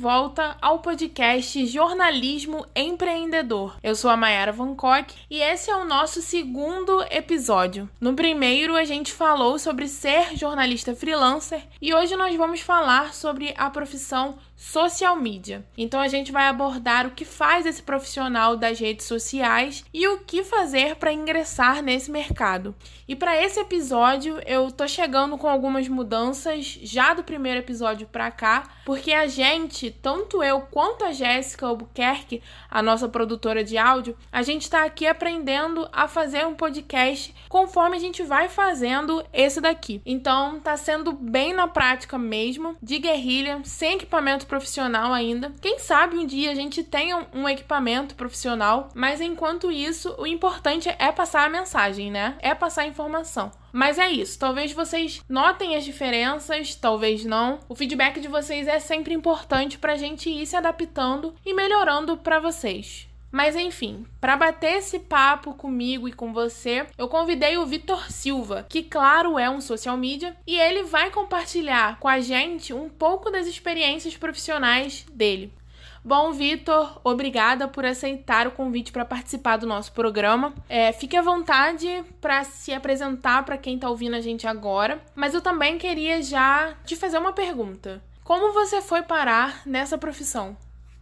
volta ao podcast Jornalismo Empreendedor. Eu sou a Mayara Vancock e esse é o nosso segundo episódio. No primeiro, a gente falou sobre ser jornalista freelancer e hoje nós vamos falar sobre a profissão social media. Então a gente vai abordar o que faz esse profissional das redes sociais e o que fazer para ingressar nesse mercado. E para esse episódio eu tô chegando com algumas mudanças já do primeiro episódio para cá, porque a gente, tanto eu quanto a Jéssica Albuquerque, a nossa produtora de áudio, a gente está aqui aprendendo a fazer um podcast conforme a gente vai fazendo esse daqui. Então tá sendo bem na prática mesmo, de guerrilha, sem equipamento profissional ainda. Quem sabe um dia a gente tenha um equipamento profissional, mas enquanto isso, o importante é passar a mensagem, né? É passar a informação. Mas é isso. Talvez vocês notem as diferenças, talvez não. O feedback de vocês é sempre importante para a gente ir se adaptando e melhorando para vocês. Mas enfim, para bater esse papo comigo e com você, eu convidei o Vitor Silva, que claro é um social media, e ele vai compartilhar com a gente um pouco das experiências profissionais dele. Bom, Vitor, obrigada por aceitar o convite para participar do nosso programa. É, fique à vontade para se apresentar para quem está ouvindo a gente agora, mas eu também queria já te fazer uma pergunta. Como você foi parar nessa profissão?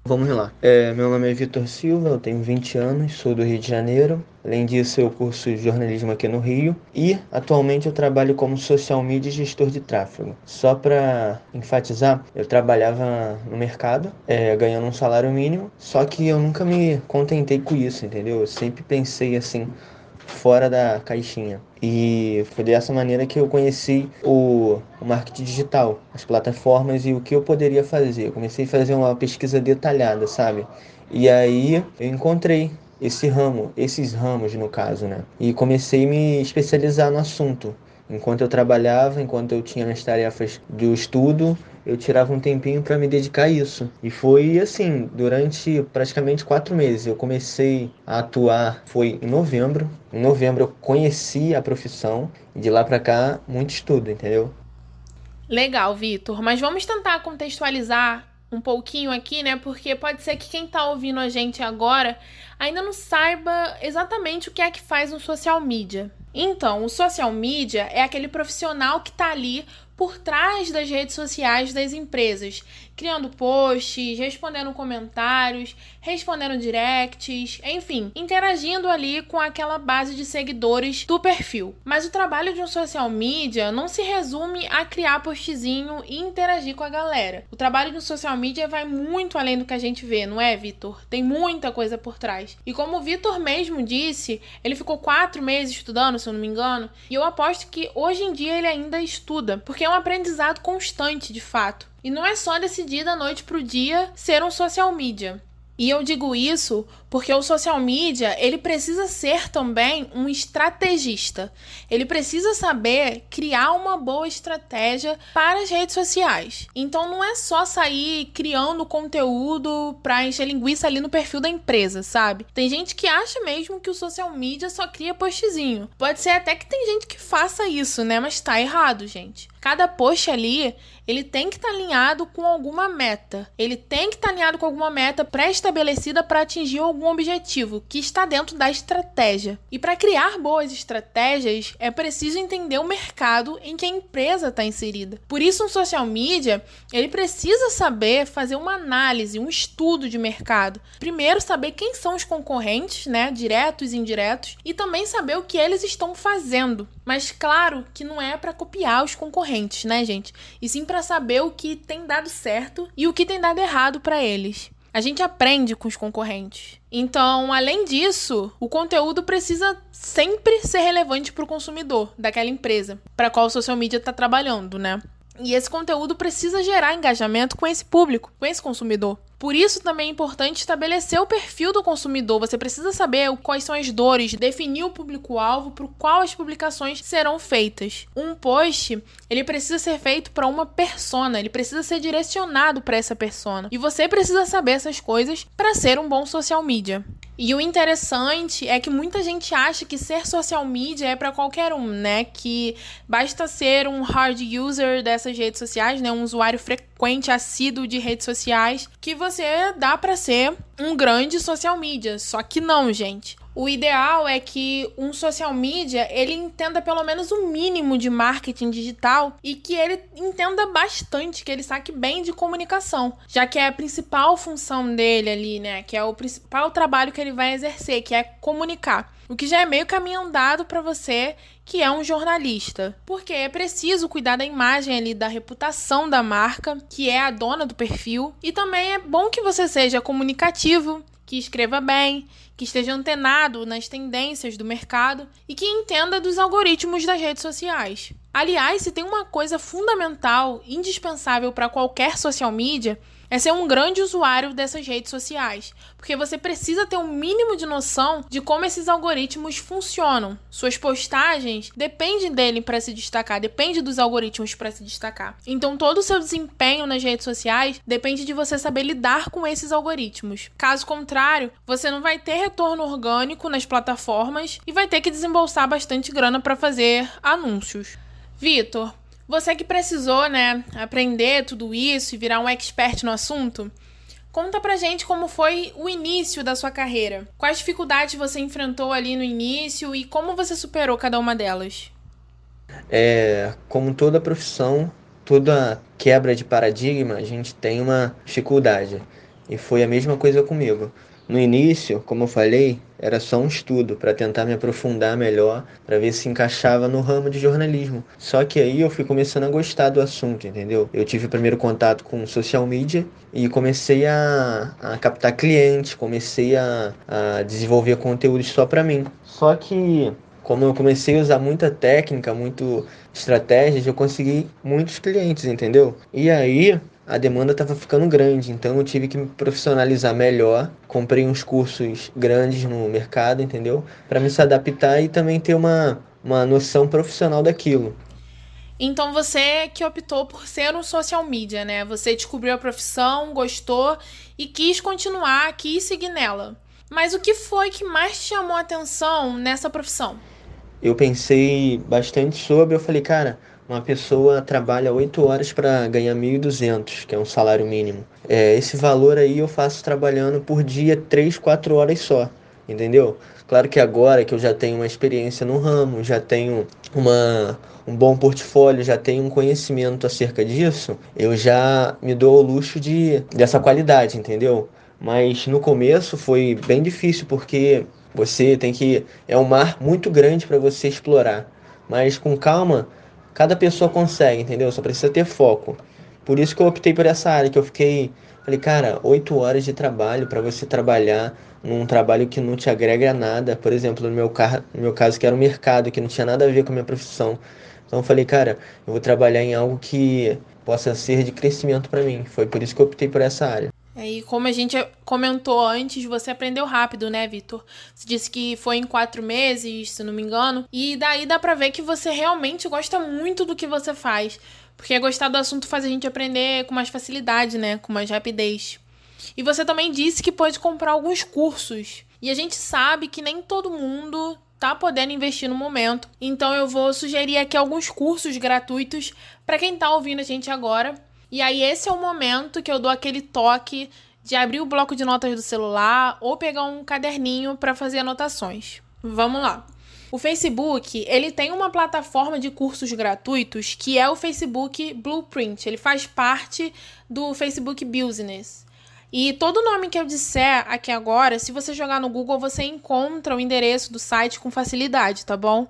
Vamos lá. É, meu nome é Vitor Silva, eu tenho 20 anos, sou do Rio de Janeiro. Além disso, eu curso jornalismo aqui no Rio e atualmente eu trabalho como social media e gestor de tráfego. Só para enfatizar, eu trabalhava no mercado, é, ganhando um salário mínimo, só que eu nunca me contentei com isso, entendeu? Eu sempre pensei assim, fora da caixinha. E foi dessa maneira que eu conheci o, marketing digital, as plataformas e o que eu poderia fazer. Eu comecei a fazer uma pesquisa detalhada, sabe? E aí eu encontrei esse ramo, esses ramos no caso, né? E comecei a me especializar no assunto. Enquanto eu trabalhava, enquanto eu tinha as tarefas do estudo, eu tirava um tempinho para me dedicar a isso. E foi assim, durante praticamente quatro meses. Eu comecei a atuar, foi em novembro. Em novembro eu conheci a profissão e de lá para cá, muito estudo, entendeu? Legal, Vitor. Mas vamos tentar contextualizar um pouquinho aqui, né? Porque pode ser que quem tá ouvindo a gente agora ainda não saiba exatamente o que é que faz um social media. Então, o social media é aquele profissional que tá ali por trás das redes sociais das empresas, criando posts, respondendo comentários, respondendo directs, enfim, interagindo ali com aquela base de seguidores do perfil. Mas o trabalho de um social media não se resume a criar postzinho e interagir com a galera. O trabalho de um social media vai muito além do que a gente vê, não é, Vitor? Tem muita coisa por trás. E como o Vitor mesmo disse, ele ficou quatro meses estudando, se eu não me engano, e eu aposto que hoje em dia ele ainda estuda, porque é um aprendizado constante, de fato. E não é só decidir da noite pro dia ser um social media. E eu digo isso porque o social media, ele precisa ser também um estrategista. Ele precisa saber criar uma boa estratégia para as redes sociais. Então não é só sair criando conteúdo para encher linguiça ali no perfil da empresa, sabe? Tem gente que acha mesmo que o social media só cria postzinho. Pode ser até que tem gente que faça isso, né? Mas tá errado, gente. Cada post ali, ele tem que estar tá alinhado com alguma meta. Ele tem que estar tá alinhado com alguma meta pré-estabelecida para atingir algum objetivo que está dentro da estratégia. E para criar boas estratégias, é preciso entender o mercado em que a empresa está inserida. Por isso, um social media, ele precisa saber fazer uma análise, um estudo de mercado. Primeiro, saber quem são os concorrentes, né, diretos e indiretos, e também saber o que eles estão fazendo. Mas claro que não é para copiar os concorrentes, né, gente? E sim para saber o que tem dado certo e o que tem dado errado para eles. A gente aprende com os concorrentes. Então, além disso, o conteúdo precisa sempre ser relevante para o consumidor daquela empresa para qual o social media está trabalhando, né? E esse conteúdo precisa gerar engajamento com esse público, com esse consumidor. Por isso também é importante estabelecer o perfil do consumidor. Você precisa saber quais são as dores, definir o público-alvo para o qual as publicações serão feitas. Um post, ele precisa ser feito para uma persona, ele precisa ser direcionado para essa persona. E você precisa saber essas coisas para ser um bom social media. E o interessante é que muita gente acha que ser social media é para qualquer um, né? Que basta ser um hard user dessas redes sociais, né? Um usuário frequente, assíduo de redes sociais, que você dá para ser um grande social media. Só que não, gente o ideal é que um social media ele entenda pelo menos o mínimo de marketing digital e que ele entenda bastante, que ele saque bem de comunicação, já que é a principal função dele ali, né? Que é o principal trabalho que ele vai exercer, que é comunicar. O que já é meio caminho andado para você que é um jornalista. Porque é preciso cuidar da imagem ali, da reputação da marca, que é a dona do perfil. E também é bom que você seja comunicativo, que escreva bem, que esteja antenado nas tendências do mercado e que entenda dos algoritmos das redes sociais. Aliás, se tem uma coisa fundamental, indispensável para qualquer social media, é ser um grande usuário dessas redes sociais, porque você precisa ter um mínimo de noção de como esses algoritmos funcionam. Suas postagens dependem dele para se destacar, depende dos algoritmos para se destacar. Então todo o seu desempenho nas redes sociais depende de você saber lidar com esses algoritmos. Caso contrário, você não vai ter retorno orgânico nas plataformas e vai ter que desembolsar bastante grana para fazer anúncios. Vitor, você que precisou, né, aprender tudo isso e virar um expert no assunto, conta pra gente como foi o início da sua carreira. Quais dificuldades você enfrentou ali no início e como você superou cada uma delas? É, como toda profissão, toda quebra de paradigma, a gente tem uma dificuldade. E foi a mesma coisa comigo. No início, como eu falei, era só um estudo para tentar me aprofundar melhor, para ver se encaixava no ramo de jornalismo. Só que aí eu fui começando a gostar do assunto, entendeu? Eu tive o primeiro contato com social media e comecei a, a captar clientes, comecei a, a desenvolver conteúdos só para mim. Só que como eu comecei a usar muita técnica, muito estratégias, eu consegui muitos clientes, entendeu? E aí a demanda estava ficando grande, então eu tive que me profissionalizar melhor. Comprei uns cursos grandes no mercado, entendeu? Para me se adaptar e também ter uma, uma noção profissional daquilo. Então você que optou por ser um social media, né? Você descobriu a profissão, gostou e quis continuar, quis seguir nela. Mas o que foi que mais te chamou a atenção nessa profissão? Eu pensei bastante sobre, eu falei, cara, uma pessoa trabalha 8 horas para ganhar 1.200, que é um salário mínimo. É, esse valor aí eu faço trabalhando por dia 3, 4 horas só, entendeu? Claro que agora que eu já tenho uma experiência no ramo, já tenho uma, um bom portfólio, já tenho um conhecimento acerca disso, eu já me dou o luxo de, dessa qualidade, entendeu? Mas no começo foi bem difícil porque você tem que. É um mar muito grande para você explorar. Mas com calma, Cada pessoa consegue, entendeu? Só precisa ter foco. Por isso que eu optei por essa área, que eu fiquei. Falei, cara, oito horas de trabalho para você trabalhar num trabalho que não te agrega nada. Por exemplo, no meu, car no meu caso, que era o um mercado, que não tinha nada a ver com a minha profissão. Então eu falei, cara, eu vou trabalhar em algo que possa ser de crescimento para mim. Foi por isso que eu optei por essa área. E como a gente comentou antes, você aprendeu rápido, né, Vitor? Você disse que foi em quatro meses, se não me engano. E daí dá pra ver que você realmente gosta muito do que você faz. Porque gostar do assunto faz a gente aprender com mais facilidade, né? Com mais rapidez. E você também disse que pode comprar alguns cursos. E a gente sabe que nem todo mundo tá podendo investir no momento. Então eu vou sugerir aqui alguns cursos gratuitos para quem tá ouvindo a gente agora e aí esse é o momento que eu dou aquele toque de abrir o bloco de notas do celular ou pegar um caderninho para fazer anotações. Vamos lá. O Facebook, ele tem uma plataforma de cursos gratuitos que é o Facebook Blueprint. Ele faz parte do Facebook Business. E todo nome que eu disser aqui agora, se você jogar no Google, você encontra o endereço do site com facilidade, tá bom?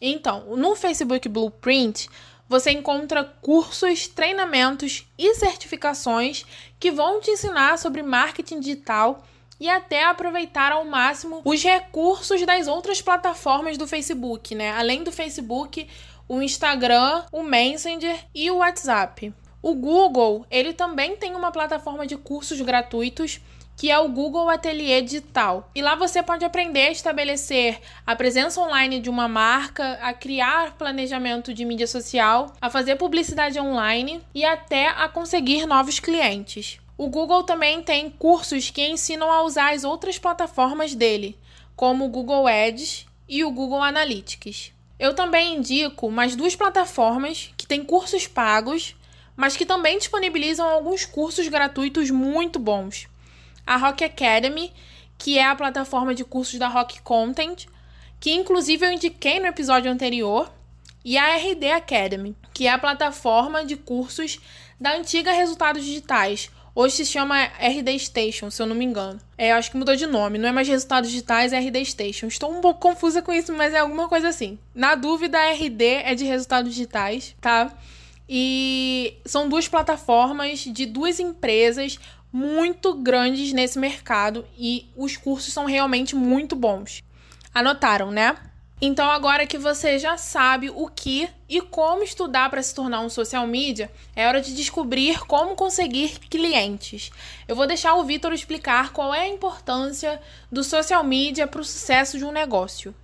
Então, no Facebook Blueprint, você encontra cursos, treinamentos e certificações que vão te ensinar sobre marketing digital e até aproveitar ao máximo os recursos das outras plataformas do Facebook, né? Além do Facebook, o Instagram, o Messenger e o WhatsApp. O Google, ele também tem uma plataforma de cursos gratuitos que é o Google Atelier Digital. E lá você pode aprender a estabelecer a presença online de uma marca, a criar planejamento de mídia social, a fazer publicidade online e até a conseguir novos clientes. O Google também tem cursos que ensinam a usar as outras plataformas dele, como o Google Ads e o Google Analytics. Eu também indico mais duas plataformas que têm cursos pagos, mas que também disponibilizam alguns cursos gratuitos muito bons. A Rock Academy, que é a plataforma de cursos da Rock Content, que inclusive eu indiquei no episódio anterior, e a RD Academy, que é a plataforma de cursos da antiga Resultados Digitais. Hoje se chama RD Station, se eu não me engano. É, acho que mudou de nome, não é mais Resultados Digitais, é RD Station. Estou um pouco confusa com isso, mas é alguma coisa assim. Na dúvida, a RD é de Resultados Digitais, tá? E são duas plataformas de duas empresas muito grandes nesse mercado e os cursos são realmente muito bons. Anotaram, né? Então, agora que você já sabe o que e como estudar para se tornar um social media, é hora de descobrir como conseguir clientes. Eu vou deixar o Vitor explicar qual é a importância do social media para o sucesso de um negócio.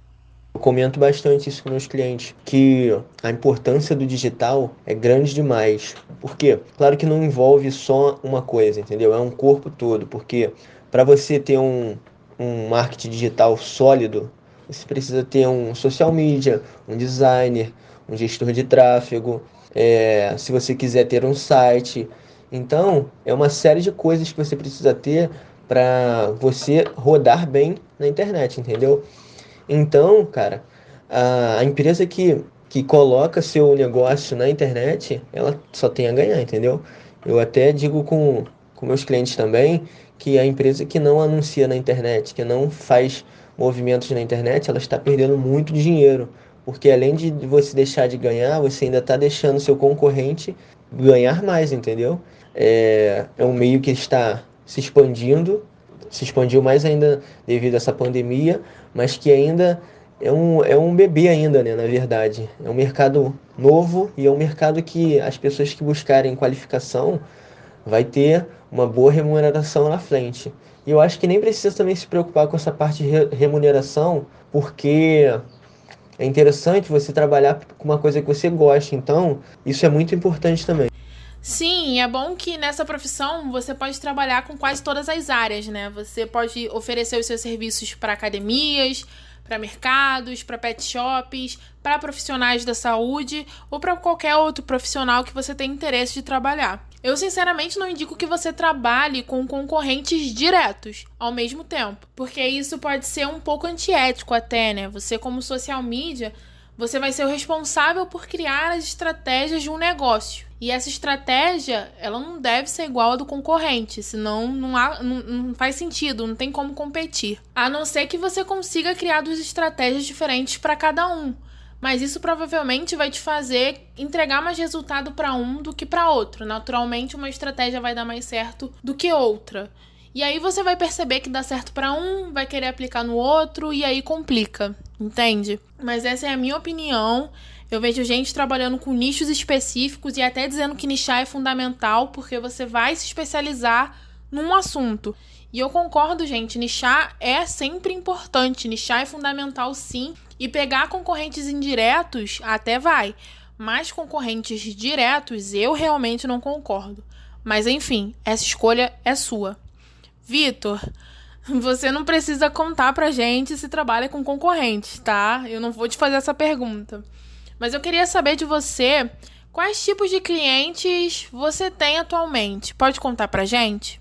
Eu comento bastante isso com meus clientes, que a importância do digital é grande demais. Por quê? Claro que não envolve só uma coisa, entendeu? É um corpo todo, porque para você ter um, um marketing digital sólido, você precisa ter um social media, um designer, um gestor de tráfego, é, se você quiser ter um site. Então, é uma série de coisas que você precisa ter para você rodar bem na internet, entendeu? Então, cara, a, empresa que, que coloca seu negócio na internet, ela só tem a ganhar, entendeu? Eu até digo com, com meus clientes também que a empresa que não anuncia na internet, que não faz movimentos na internet, ela está perdendo muito dinheiro. Porque além de você deixar de ganhar, você ainda está deixando seu concorrente ganhar mais, entendeu? É, é um meio que está se expandindo, se expandiu mais ainda devido a essa pandemia, mas que ainda é um, é um bebê ainda, né, na verdade. É um mercado novo e é um mercado que as pessoas que buscarem qualificação vai ter uma boa remuneração na frente. E eu acho que nem precisa também se preocupar com essa parte de remuneração, porque é interessante você trabalhar com uma coisa que você gosta. Então, isso é muito importante também. Sim, é bom que nessa profissão você pode trabalhar com quase todas as áreas, né? Você pode oferecer os seus serviços para academias, para mercados, para pet shops, para profissionais da saúde ou para qualquer outro profissional que você tenha interesse de trabalhar. Eu sinceramente não indico que você trabalhe com concorrentes diretos ao mesmo tempo, porque isso pode ser um pouco antiético até, né? Você como social media, você vai ser o responsável por criar as estratégias de um negócio. E essa estratégia, ela não deve ser igual à do concorrente, senão não, há, não, não faz sentido, não tem como competir. A não ser que você consiga criar duas estratégias diferentes para cada um. Mas isso provavelmente vai te fazer entregar mais resultado para um do que para outro. Naturalmente, uma estratégia vai dar mais certo do que outra. E aí você vai perceber que dá certo para um, vai querer aplicar no outro e aí complica, entende? Mas essa é a minha opinião. Eu vejo gente trabalhando com nichos específicos e até dizendo que nichar é fundamental porque você vai se especializar num assunto. E eu concordo, gente, nichar é sempre importante, nichar é fundamental sim. E pegar concorrentes indiretos até vai, mas concorrentes diretos eu realmente não concordo. Mas enfim, essa escolha é sua. Vitor, você não precisa contar pra gente se trabalha com concorrentes, tá? Eu não vou te fazer essa pergunta. Mas eu queria saber de você quais tipos de clientes você tem atualmente. Pode contar pra gente?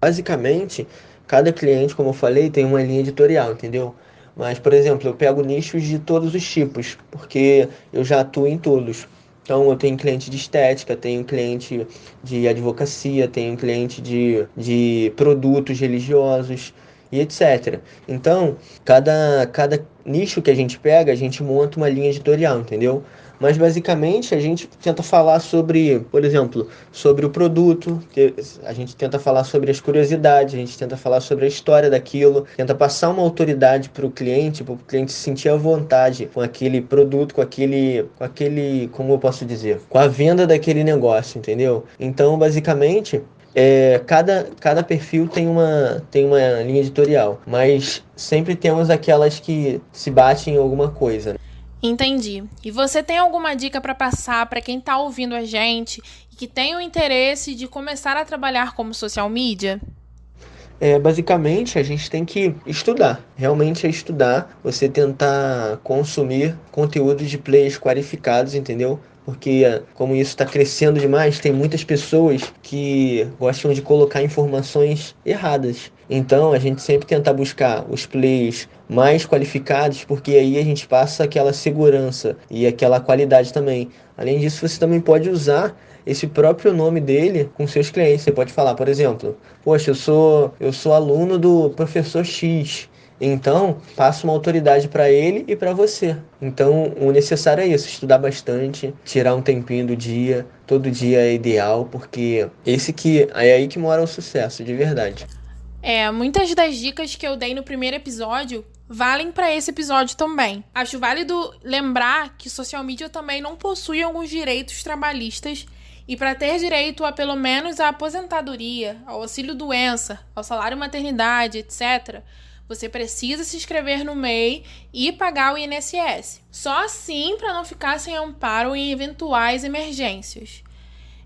Basicamente, cada cliente, como eu falei, tem uma linha editorial, entendeu? Mas, por exemplo, eu pego nichos de todos os tipos, porque eu já atuo em todos. Então, eu tenho cliente de estética, tenho cliente de advocacia, tenho cliente de, de produtos religiosos e etc. Então, cada, cada nicho que a gente pega, a gente monta uma linha editorial, entendeu? Mas basicamente a gente tenta falar sobre, por exemplo, sobre o produto, a gente tenta falar sobre as curiosidades, a gente tenta falar sobre a história daquilo, tenta passar uma autoridade para o cliente, para o cliente se sentir à vontade com aquele produto, com aquele, com aquele, como eu posso dizer, com a venda daquele negócio, entendeu? Então, basicamente, é, cada, cada perfil tem uma, tem uma linha editorial, mas sempre temos aquelas que se batem em alguma coisa. Né? Entendi. E você tem alguma dica para passar para quem está ouvindo a gente e que tem o interesse de começar a trabalhar como social media? É, basicamente, a gente tem que estudar. Realmente é estudar. Você tentar consumir conteúdo de players qualificados, entendeu? Porque, como isso está crescendo demais, tem muitas pessoas que gostam de colocar informações erradas. Então, a gente sempre tenta buscar os plays mais qualificados, porque aí a gente passa aquela segurança e aquela qualidade também. Além disso, você também pode usar esse próprio nome dele com seus clientes. Você pode falar, por exemplo, poxa, eu sou eu sou aluno do professor X. Então, passa uma autoridade para ele e para você. Então, o necessário é isso: estudar bastante, tirar um tempinho do dia. Todo dia é ideal, porque esse que é aí que mora o sucesso, de verdade. É, muitas das dicas que eu dei no primeiro episódio valem para esse episódio também. Acho válido lembrar que social media também não possui alguns direitos trabalhistas e para ter direito a pelo menos a aposentadoria, ao auxílio doença, ao salário maternidade, etc., você precisa se inscrever no MEI e pagar o INSS. Só assim para não ficar sem amparo em eventuais emergências.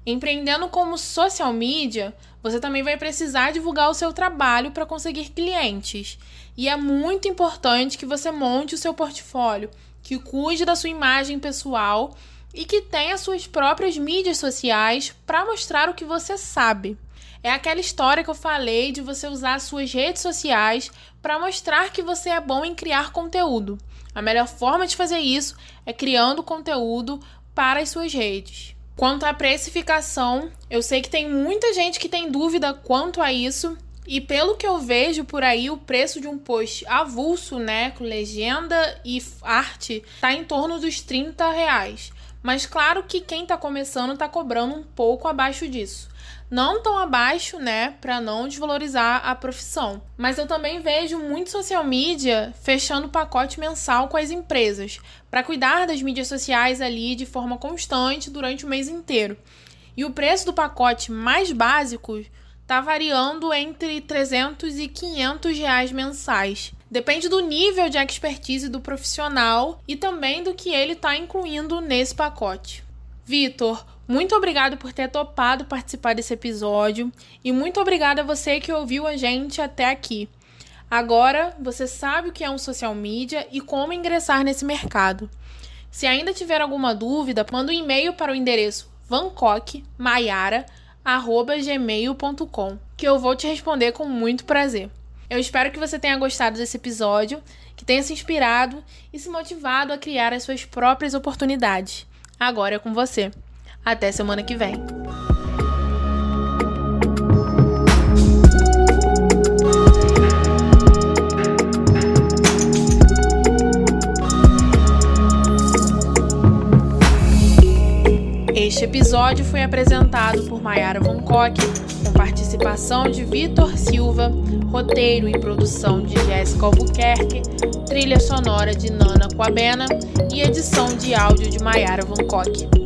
Empreendendo como social media, você também vai precisar divulgar o seu trabalho para conseguir clientes. E é muito importante que você monte o seu portfólio, que cuide da sua imagem pessoal e que tenha suas próprias mídias sociais para mostrar o que você sabe. É aquela história que eu falei de você usar suas redes sociais para mostrar que você é bom em criar conteúdo. A melhor forma de fazer isso é criando conteúdo para as suas redes. Quanto à precificação, eu sei que tem muita gente que tem dúvida quanto a isso. E pelo que eu vejo por aí, o preço de um post avulso, né, com legenda e arte, tá em torno dos 30 reais. Mas claro que quem está começando está cobrando um pouco abaixo disso. Não tão abaixo, né, para não desvalorizar a profissão. Mas eu também vejo muito social media fechando pacote mensal com as empresas, para cuidar das mídias sociais ali de forma constante durante o mês inteiro. E o preço do pacote mais básico está variando entre 300 e 500 reais mensais. Depende do nível de expertise do profissional e também do que ele está incluindo nesse pacote. Vitor, muito obrigado por ter topado participar desse episódio e muito obrigada a você que ouviu a gente até aqui. Agora você sabe o que é um social media e como ingressar nesse mercado. Se ainda tiver alguma dúvida, manda um e-mail para o endereço vancockmaiara@gmail.com, que eu vou te responder com muito prazer. Eu espero que você tenha gostado desse episódio, que tenha se inspirado e se motivado a criar as suas próprias oportunidades. Agora é com você. Até semana que vem. Este episódio foi apresentado por Mayara Von Koch, com participação de Vitor Silva, roteiro e produção de Jéssica Albuquerque, trilha sonora de Nana Coabena e edição de áudio de Mayara Von Koch.